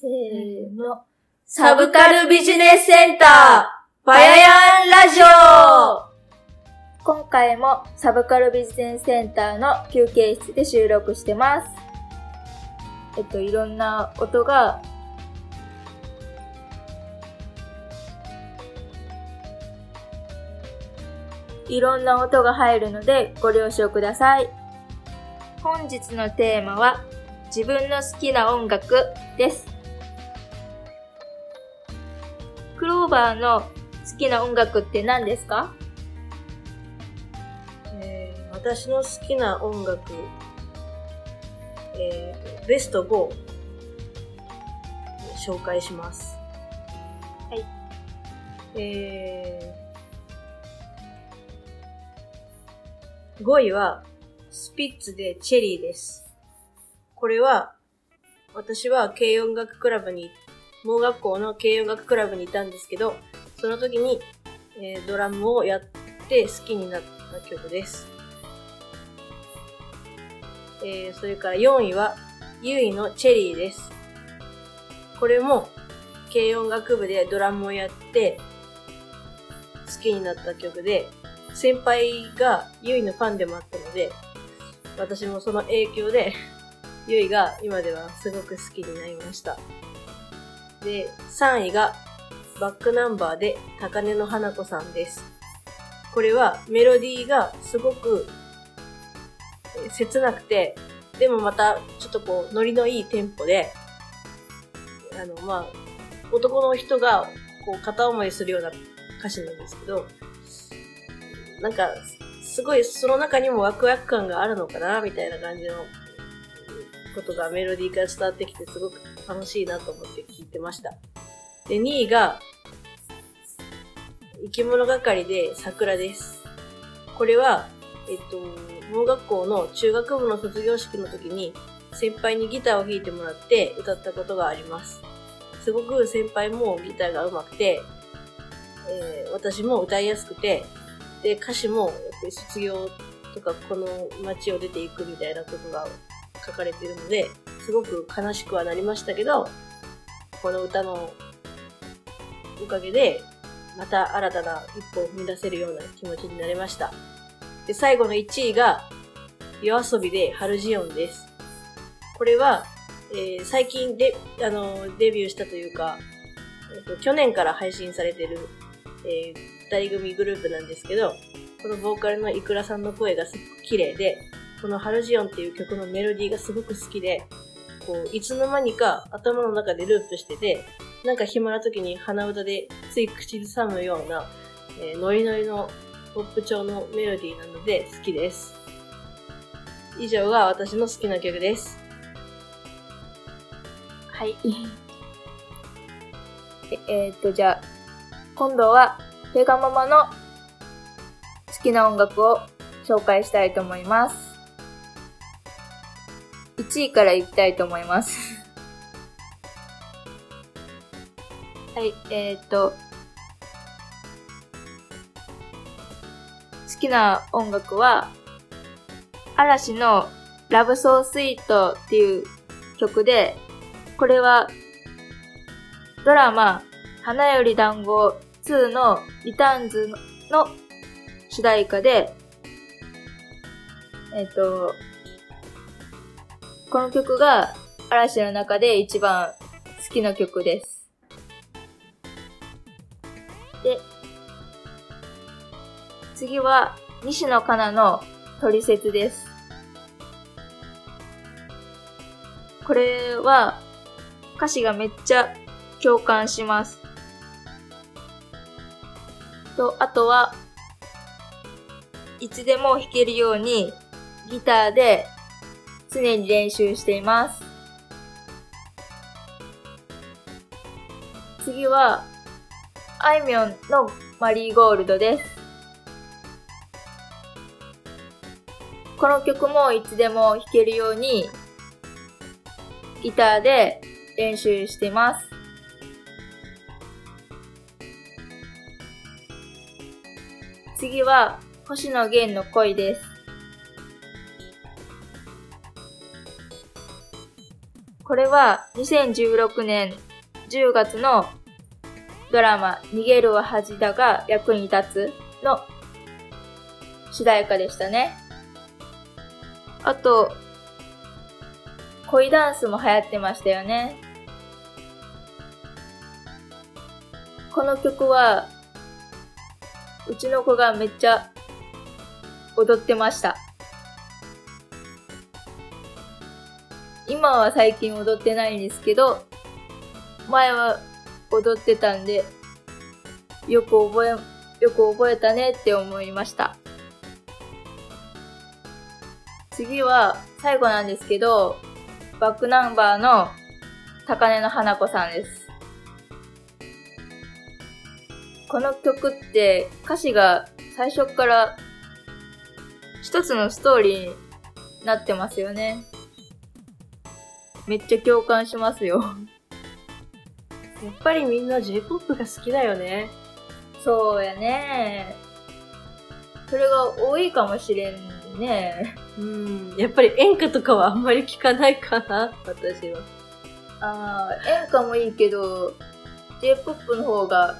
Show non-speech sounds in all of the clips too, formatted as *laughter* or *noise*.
せーの。サブカルビジネスセンター、パヤヤンラジオ今回もサブカルビジネスセンターの休憩室で収録してます。えっと、いろんな音がいろんな音が入るのでご了承ください。本日のテーマは自分の好きな音楽です。クローバーの好きな音楽って何ですか？えー私の好きな音楽、えーベスト5を紹介します。はい。えー、5位は、スピッツでチェリーです。これは、私は軽音楽クラブに、盲学校の軽音楽クラブにいたんですけど、その時に、えードラムをやって好きになった曲です。えー、それから4位は、ゆいのチェリーです。これも、軽音楽部でドラムをやって、好きになった曲で、先輩がゆいのファンでもあったので、私もその影響で、ゆいが今ではすごく好きになりました。で、3位が、バックナンバーで高根の花子さんです。これはメロディーがすごく切なくて、でもまたちょっとこうノリのいいテンポで、あの、まあ、男の人がこう片思いするような歌詞なんですけど、なんか、すごいその中にもワクワク感があるのかな、みたいな感じのことがメロディーから伝わってきてすごく楽しいなと思って聞いてました。で、2位が、生き物係で桜です。これは、えっと、盲学校の中学部の卒業式の時に先輩にギターを弾いてもらって歌ったことがあります。すごく先輩もギターが上手くて、えー私も歌いやすくて、で、歌詞もやっぱり卒業とかこの街を出ていくみたいなことが書かれているので、すごく悲しくはなりましたけど、この歌のおかげで、また新たな一歩を踏み出せるような気持ちになれました。で、最後の1位が、夜遊びでハルジオンです。これは、えー最近で、あの、デビューしたというか、えっと去年から配信されてる、えー二人組グループなんですけど、このボーカルのイクラさんの声がすごく綺麗で、このハルジオンっていう曲のメロディーがすごく好きで、こう、いつの間にか頭の中でループしてて、なんか暇な時に鼻歌でつい口ずさむような、えーノリノリのポップ調のメロディーなので好きです。以上が私の好きな曲です。はい。*laughs* ええーっと、じゃあ、今度は、ペガママの好きな音楽を紹介したいと思います。1位からいきたいと思います。*laughs* はい、えーっと、好きな音楽は、嵐のラブソースイートっていう曲で、これはドラマ花より団子2のリターンズの主題歌で、えっ、と、この曲が嵐の中で一番好きな曲です。で、次は西野カナのトリセツです。これは歌詞がめっちゃ共感します。と、あとは、いつでも弾けるようにギターで常に練習しています。次は、あいみょんのマリーゴールドです。この曲もいつでも弾けるようにギターで練習しています。次は、星野源の恋です。これは2016年10月のドラマ逃げるは恥だが役に立つの主題歌でしたね。あと、恋ダンスも流行ってましたよね。この曲は、うちの子がめっちゃ踊ってました。今は最近踊ってないんですけど、前は踊ってたんで、よく覚え、よく覚えたねって思いました。次は最後なんですけど、バックナンバーの高根の花子さんです。この曲って歌詞が最初から一つのストーリーになってますよね。めっちゃ共感しますよ。やっぱりみんな J-POP が好きだよね。そうやね。それが多いかもしれんね。うん。やっぱり演歌とかはあんまり聞かないかな、私は。ああ、演歌もいいけど、J-POP の方が、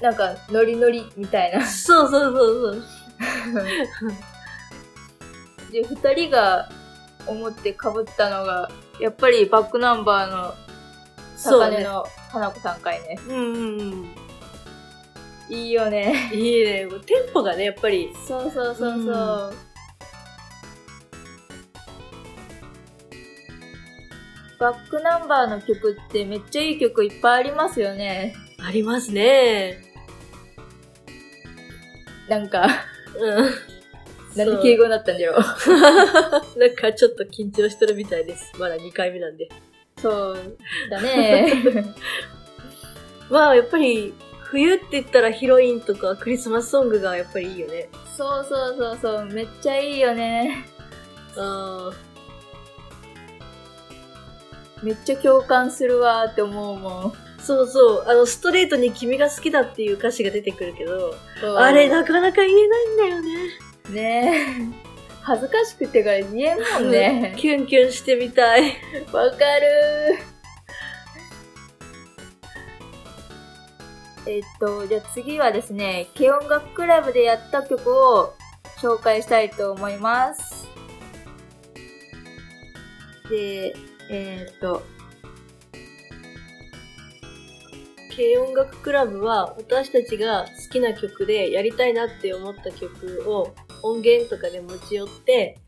なんか、ノリノリみたいな。そうそうそうそう。*laughs* で、二人が思って被ったのが、やっぱりバックナンバーの。高根の花子さんかいね。うんうんうん。いいよね。いいね。テンポがね、やっぱり。そうそうそうそう。バックナンバーの曲ってめっちゃいい曲いっぱいありますよね。ありますね。なんか、うん。なんで敬語になったんだろう。なんかちょっと緊張してるみたいです。まだ2回目なんで。そうだね。*laughs* まあ、やっぱり、冬って言ったらヒロインとかクリスマスソングがやっぱりいいよね。そうそうそうそう、めっちゃいいよね。あめっちゃ共感するわーって思うもん。ーそうそう。あの、ストレートに君が好きだっていう歌詞が出てくるけど、あれなかなか言えないんだよね。ねえ。恥ずかしくてから言えんもんね。*laughs* キュンキュンしてみたい。わかるえっと、じゃあ次はですね、軽音楽クラブでやった曲を紹介したいと思います。で、えっと、軽音楽クラブは私たちが好きな曲でやりたいなって思った曲を音源とかで持ち寄って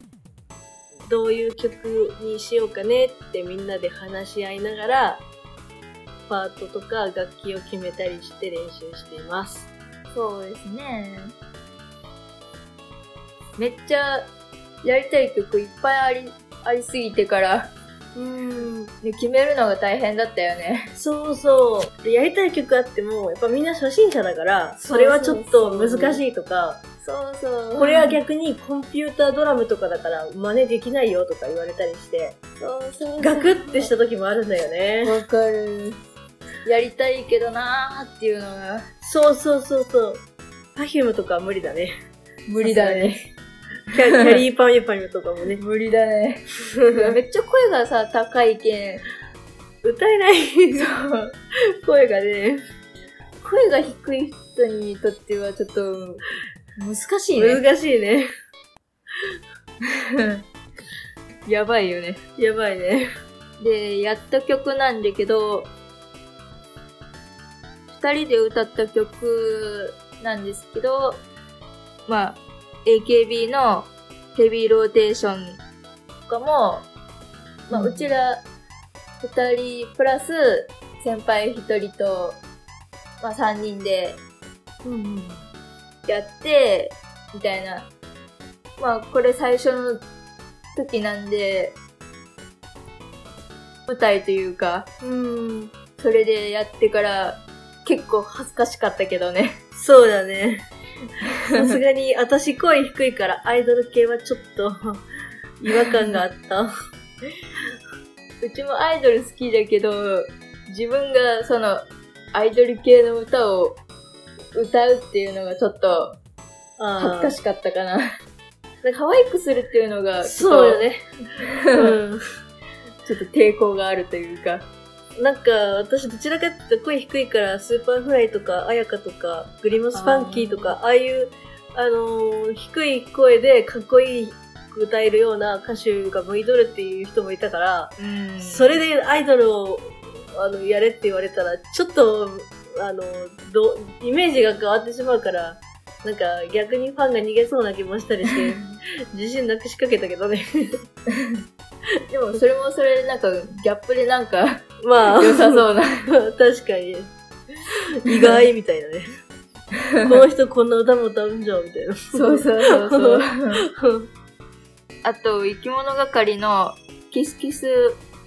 どういう曲にしようかねってみんなで話し合いながらパートとか楽器を決めたりして練習しています。そうですね。めっちゃやりたい曲いっぱいあり、ありすぎてから、うん。ね、決めるのが大変だったよね。そうそう。でやりたい曲あってもやっぱみんな初心者だからそれはちょっと難しいとかそうそう。これは逆にコンピュータードラムとかだから真似できないよとか言われたりしてそうそう。ガクってした時もあるんだよね。わかる。やりたいけどなーっていうのがそうそうそうそう。パフュームとかは無理だね。無理だね。キャキャリーパミュパミュとかもね。無理だね。*laughs* めっちゃ声がさ、高いけん。歌えないそう。声がね、声が低い人にとってはちょっと難しいね。難しいね。*laughs* やばいよね。やばいね。で、やった曲なんだけど、二人で歌った曲なんですけど、まあ、AKB のヘビーローテーションとかも、まあ、うんうちら二人プラス先輩一人と、まあ、三人でうん。やって、みたいな。まあ、これ最初の時なんで、舞台というか、うん。それでやってから結構恥ずかしかったけどね。そうだね。*laughs* さすがに、私声低いからアイドル系はちょっと違和感があった。うちもアイドル好きだけど、自分がそのアイドル系の歌を歌うっていうのがちょっと恥ずかしかったかな。*laughs* 可愛くするっていうのがそうよね。うん。ち *laughs* ちょっと抵抗があるというか。なんか、私どちらかって声低いから、 Superfly とか、あやかとか、 GLIM SPANKY とか、ああいう、あのー低い声でかっこいい歌えるような歌手が向いとるっていう人もいたから、うんそれでアイドルを、あの、やれって言われたら、ちょっと、あの、ど、イメージが変わってしまうから、なんか逆にファンが逃げそうな気もしたりして、*laughs* 自信なくしかけたけどね。でもそれもそれなんかギャップでなんかまあ、良さそうな。*laughs* 確かに。意外みたいなね。この人こんな歌も歌うんじゃんみたいな。そうそうそうそう。*laughs* あと、生き物係のキスキス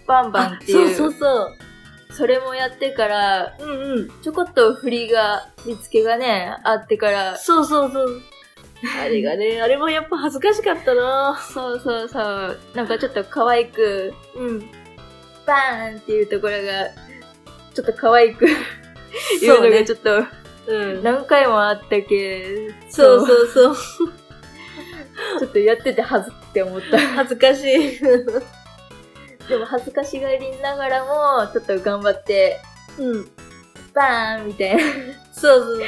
バンバンっていう、そうそうそう。それもやってから、うんうん。ちょこっと振りが、振り付けがね、あってから、そうそうそう。あれがね、あれもやっぱ恥ずかしかったなそうそうそう、なんかちょっと可愛く、うん。バーンっていうところが、ちょっと可愛く言うのがちょっとうん。何回もあったけ、そうそうそう。*laughs* ちょっとやってて恥ずって思った。恥ずかしい。でも恥ずかしがりながらも、ちょっと頑張って、うん。バーンみたいな。そう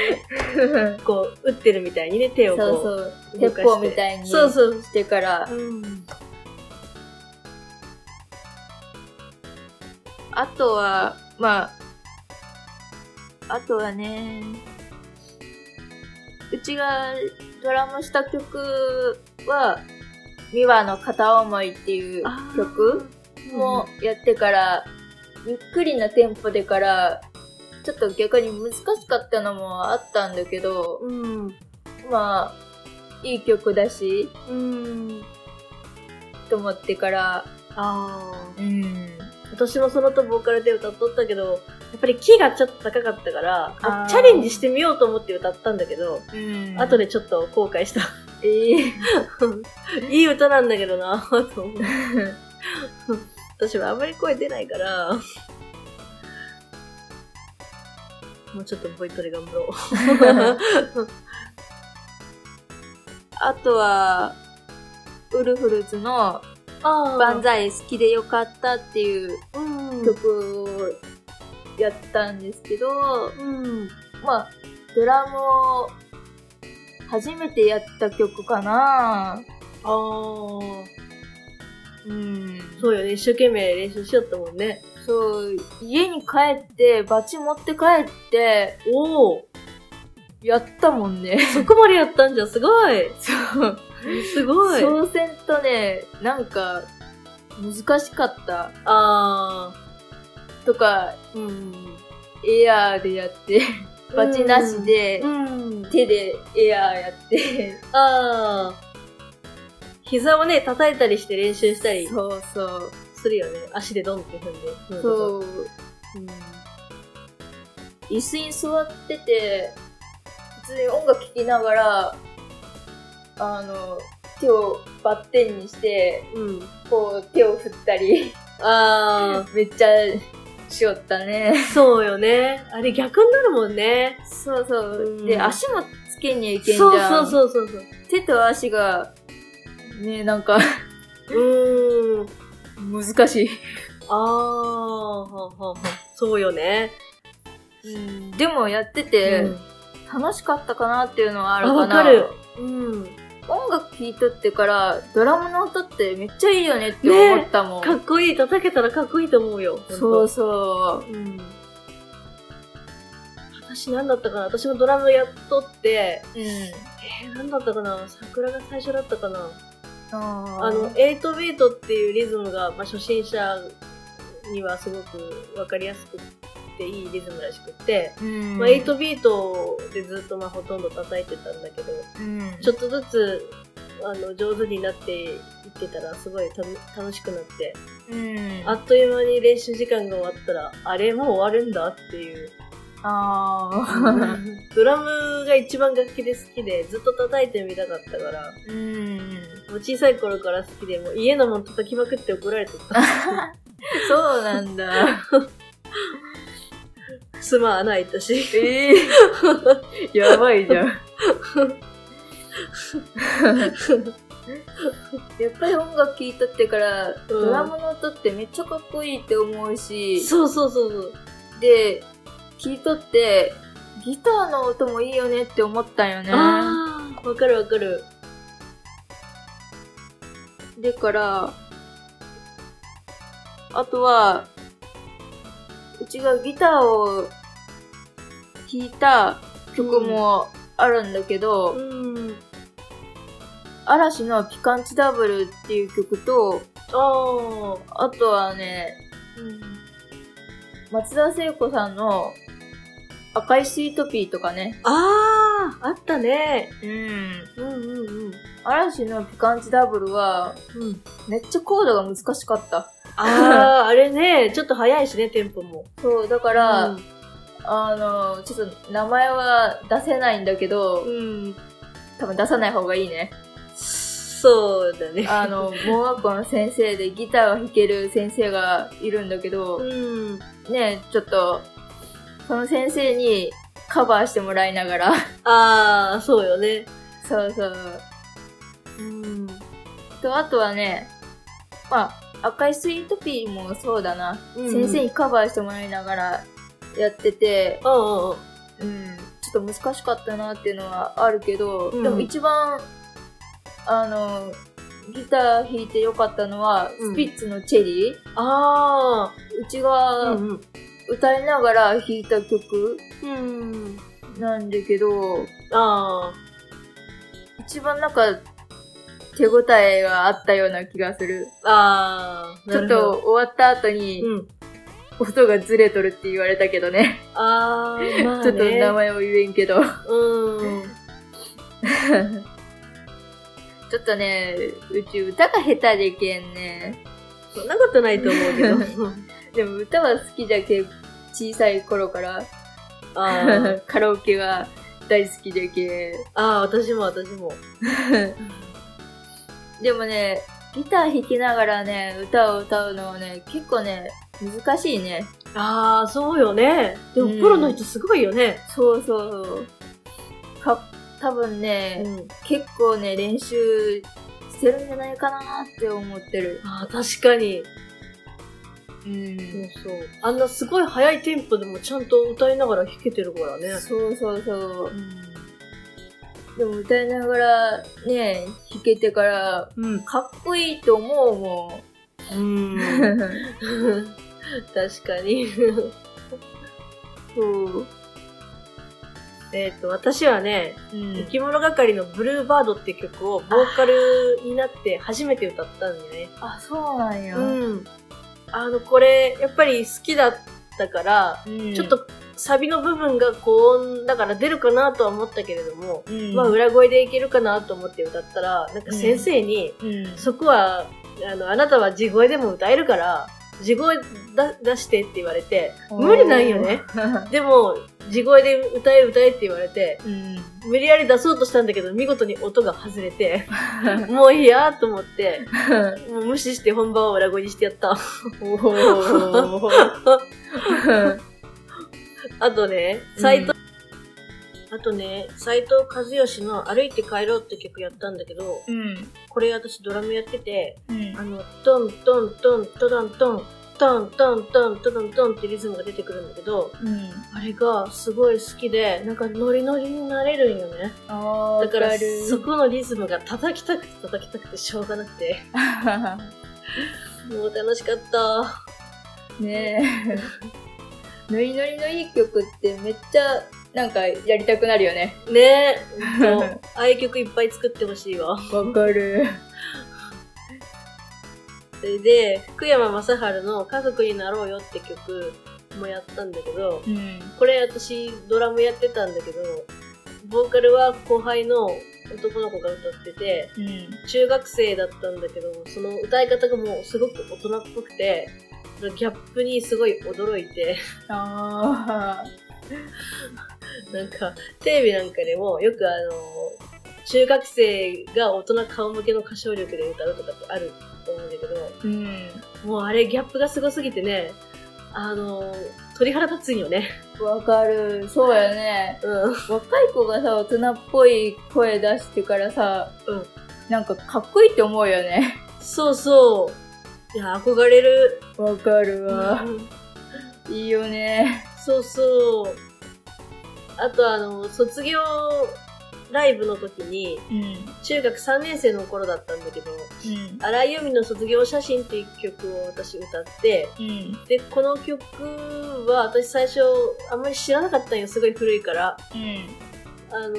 そう。*laughs* こう、打ってるみたいにね、手をこう。そうそう。動鉄砲みたいにそうそう。してから、うん。あとは、まあ、あとはね、うちがドラムした曲は、ミワの片思いっていう曲もやってから、ゆっくりなテンポでから、ちょっと逆に難しかったのもあったんだけど、うん。まあ、いい曲だし、うん。と思ってから、ああ。うん。私もそのとボーカルで歌っとったけど、やっぱりキーがちょっと高かったからチャレンジしてみようと思って歌ったんだけど、うん。後でちょっと後悔した。ええ *laughs* いい歌なんだけどなぁと思う。*laughs* 私はあんまり声出ないから、もうちょっとボイトレ頑張ろう。*laughs* あとは、ウルフルズのあ万歳好きでよかったっていううん。曲をやったんですけど、うん。まあ、ドラムを初めてやった曲かなああ。うん。そうよね、一生懸命練習しよったもんね。そう、家に帰って、バチ持って帰って、おお、やったもんね。そこまでやったんじゃ、すごい。そう。すごい。挑戦とね、なんか、難しかった。あとか、ー。うん。エアーでやって、バチなしでう、ん。手でエアーやって、あー。膝をね、叩いたりして練習したりそうそう。するよね。足でドンって踏んで。う。そう。うん。椅子に座ってて、普通に音楽聴きながら、あの、手をバッテンにして、うん。こう手を振ったり、あめっちゃしよったね。ー。そうよね。あれ逆になるもんね。そうそう。うんで、足もつけにゃいけんじゃ。そうんそうそうそうそう。手と足が、ね、なんか、うーん。難しい。あー。はははそうよね。うん、でもやってて、うん楽しかったかなっていうのはあるあ、かな。わかる。うん。音楽聴いとってから、ドラムの音ってめっちゃいいよねって思ったもん。かっこいい。叩けたらかっこいいと思うよ。そうそうん。私何だったかな私もドラムやっとって、う。うん。えー、何だったかな桜が最初だったかなああの、8ビートっていうリズムが、まあ、初心者にはすごくわかりやすくていいリズムらしくって、うん、まあ、8ビートでずっとまあほとんど叩いてたんだけど、うん、ちょっとずつ、あの、上手になっていってたら、すごいた楽しくなって、うん。あっという間に練習時間が終わったら、あれもう終わるんだっていう。あー *laughs* ドラムが一番楽器で好きで、ずっと叩いてみたかったから、うん。もう小さい頃から好きで、もう家のもん叩きまくって怒られてた。*laughs* そうなんだ。すま穴開いたし。ええやばいじゃん。*laughs* やっぱり音楽聴いとってから、うんドラムの音ってめっちゃかっこいいって思うし、そうそうそうそう。で、聴いとって、ギターの音もいいよねって思ったよね。ああ、わかるわかる。だから、あとは、うちがギターを弾いた曲もあるんだけど、うん。嵐のピカンチダブルっていう曲と、ああ。あとはね、松田聖子さんの赤いスイートピーとかね。ああ、あったね。うん。うんうんうん。嵐のピカンチダブルは、うん、めっちゃコードが難しかった。ああ、*laughs* あれね、ちょっと早いしね、テンポも。そう、だから、うんあの、ちょっと名前は出せないんだけど、うん。多分出さない方がいいね。そうだね。あの、盲学校の先生でギターを弾ける先生がいるんだけど、うん。ね、ちょっと、その先生にカバーしてもらいながら、ああ、そうよね。そうそう。うん。と、あとはね、まあ、赤いスイートピーもそうだな。うん先生にカバーしてもらいながらやってて、うんうんうん。うん、ちょっと難しかったなっていうのはあるけど、うんでも一番、あの、ギター弾いてよかったのは、うんスピッツのチェリー。あうちあ。がうんうん。歌いながら弾いた曲うん。なんだけど、あ一番なんか手応えがあったような気がする。あ。ああ。ちょっと終わった後にうん。音がずれとるって言われたけどね。ああ、まあね。ちょっと名前を言えんけど。うん。*laughs* ちょっとね、うち歌が下手でけんね。そんなことないと思うけど。*laughs* でも歌は好きじゃけん、小さい頃から。あ *laughs* カラオケは大好きじゃけ。ああ、私も私も。でもね、ギター弾きながらね、歌を歌うのはね、結構ね、難しいね。ああ、そうよね。でも、うんプロの人すごいよね。そうそうそう。か、多分ね、ん。結構ね、練習してるんじゃないかなって思ってる。ああ、確かに。うんそうそう。あんなすごい速いテンポでもちゃんと歌いながら弾けてるからね。そうそうそう。ん。でも歌いながらね、弾けてから、うん。かっこいいと思うもうん。ん。*laughs* 確かに。そう。えっと、私はね、うん生き物係のブルーバードって曲をボーカルになって初めて歌ったんだよね。あ、そうなんや。うん。あの、これ、やっぱり好きだったから、うんちょっ、とサビの部分が高音だから出るかなとは思ったけれども、うん、まあ裏声でいけるかなと思って歌ったら、なんか先生に、うん、そこは、あの、あなたは地声でも歌えるから、地声だ出してって言われて、無理なんよね。*laughs* でも、地声で歌え歌えって言われて、うん。無理やり出そうとしたんだけど、見事に音が外れて、*laughs* もういいやと思って、*laughs* もう無視して本番は裏声にしてやった。おー *laughs* あとね、斎藤、あとね、斎藤和義の歩いて帰ろうって曲やったんだけど、うん。これ私ドラムやってて、うんあの、トントントントドントン、トントントントドントンってリズムが出てくるんだけど、うん。あれがすごい好きで、なんかノリノリになれるんよね。だからそこのリズムが叩きたくて叩きたくてしょうがなくて、*laughs* もう楽しかった。ねえ。*laughs* ノリノリのいい曲ってめっちゃなんかやりたくなるよね。ねえ、*laughs* ああいう曲いっぱい作ってほしいわ。わかる。それで、福山雅治の家族になろうよって曲もやったんだけど、うん。これ私ドラムやってたんだけど、ボーカルは後輩の男の子が歌ってて、うん。中学生だったんだけど、その歌い方がもうすごく大人っぽくて、ギャップにすごい驚いて、あなんか、テレビなんかでもよくあの、中学生が大人顔向けの歌唱力で歌うとかってあると思うんだけど、ー。うん。もうあれギャップがすごすぎてね、あの、鳥肌立つんよね。わかる。そうやね。うん。若い子がさ、大人っぽい声出してからさ、うんなんかかっこいいって思うよね。そうそう。いや、憧れる。わかるわ。いいよね。そうそう。あとあの、卒業ライブの時に、うん。中学3年生の頃だったんだけど、うん。荒井由実の卒業写真っていう曲を私歌って、うん。で、この曲は私最初あんまり知らなかったんよ。すごい古いから。うん。あの、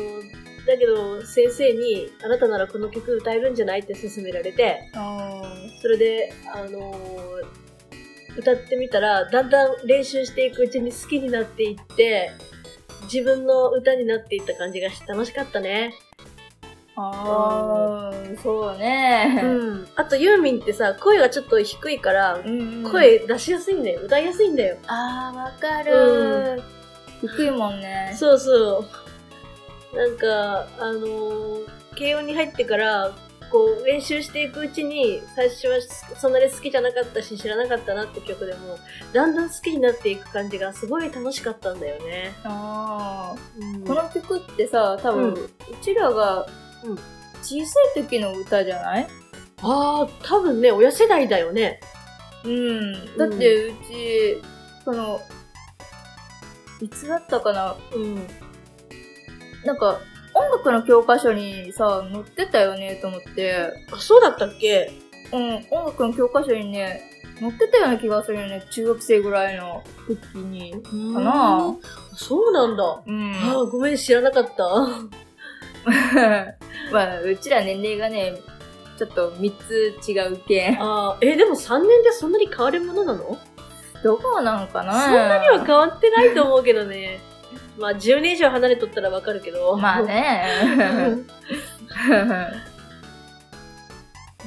だけど先生に、あなたならこの曲歌えるんじゃないって勧められて、あそれで、あの歌ってみたら、だんだん練習していくうちに好きになっていって、自分の歌になっていった感じがして楽しかったね。あー、そうね。うん。あとユーミンってさ、声がちょっと低いから、うんうん。声出しやすいんだよ。歌いやすいんだよ。あー、わかる。低いもんね。そうそう。なんか、あのー、慶応に入ってから、こう、練習していくうちに、最初はそんなに好きじゃなかったし、知らなかったなって曲でも、だんだん好きになっていく感じがすごい楽しかったんだよね。あうんー。この曲ってさ、多分、ううんちらがうん小さい時の歌じゃない？ああ、多分ね、親世代だよね。うん。だって、うち、その、いつだったかな？うん。なんか、音楽の教科書にさ、載ってたよねと思って、あ、そうだったっけ？うん、音楽の教科書にね、載ってたような気がするよね。中学生ぐらいの時に。かかなそうなんだ。うん。ああ、ごめん、知らなかった。*laughs* まあ、うちら年齢がね、ちょっと3つ違うけん。ああ、え、でも3年でそんなに変わるものなの？どこなんかなそんなには変わってないと思うけどね。まあ、10年以上離れとったらわかるけど。まあ。ね。*laughs*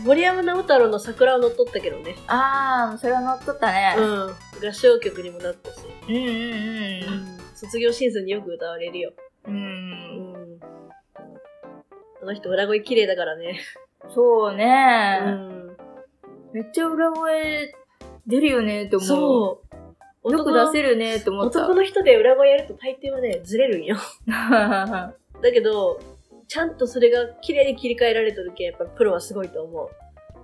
森山直太朗の桜を乗っとったけどね。ああ、それは乗っとったね。うん。合唱曲にもなったし。うんうん卒業シーズンによく歌われるよ。うん。う。うんん。あの人裏声綺麗だからね。そううね、ん。めっちゃ裏声出るよねって思う。そう。よく出せるねって思った。男の人で裏声やると大抵はね、ずれるんよ。*laughs* だけど、ちゃんとそれが綺麗に切り替えられとるけん、やっぱプロはすごいと思う。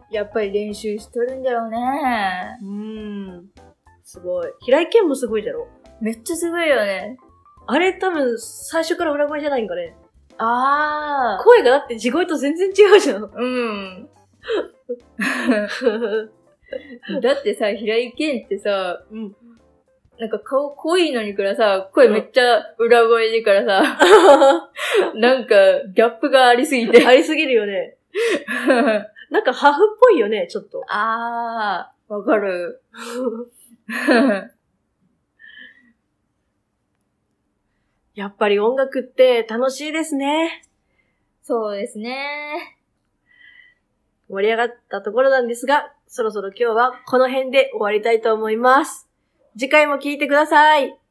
やっぱり練習しとるんだろうね。うん。すごい。平井堅もすごいじゃろ？めっちゃすごいよね。あれ多分最初から裏声じゃないんかね？ああ。声がだって地声と全然違うじゃん。うん。*laughs* だってさ、平井堅ってさ、うん。なんか顔濃いのにからさ、声めっちゃ裏声でからさ、なんかギャップがありすぎて。ありすぎるよね。*laughs* なんかハーフっぽいよね、ちょっと。あー、わかる。やっぱり音楽って楽しいですね。そうですね。盛り上がったところなんですが、そろそろ今日はこの辺で終わりたいと思います。次回も聞いてください。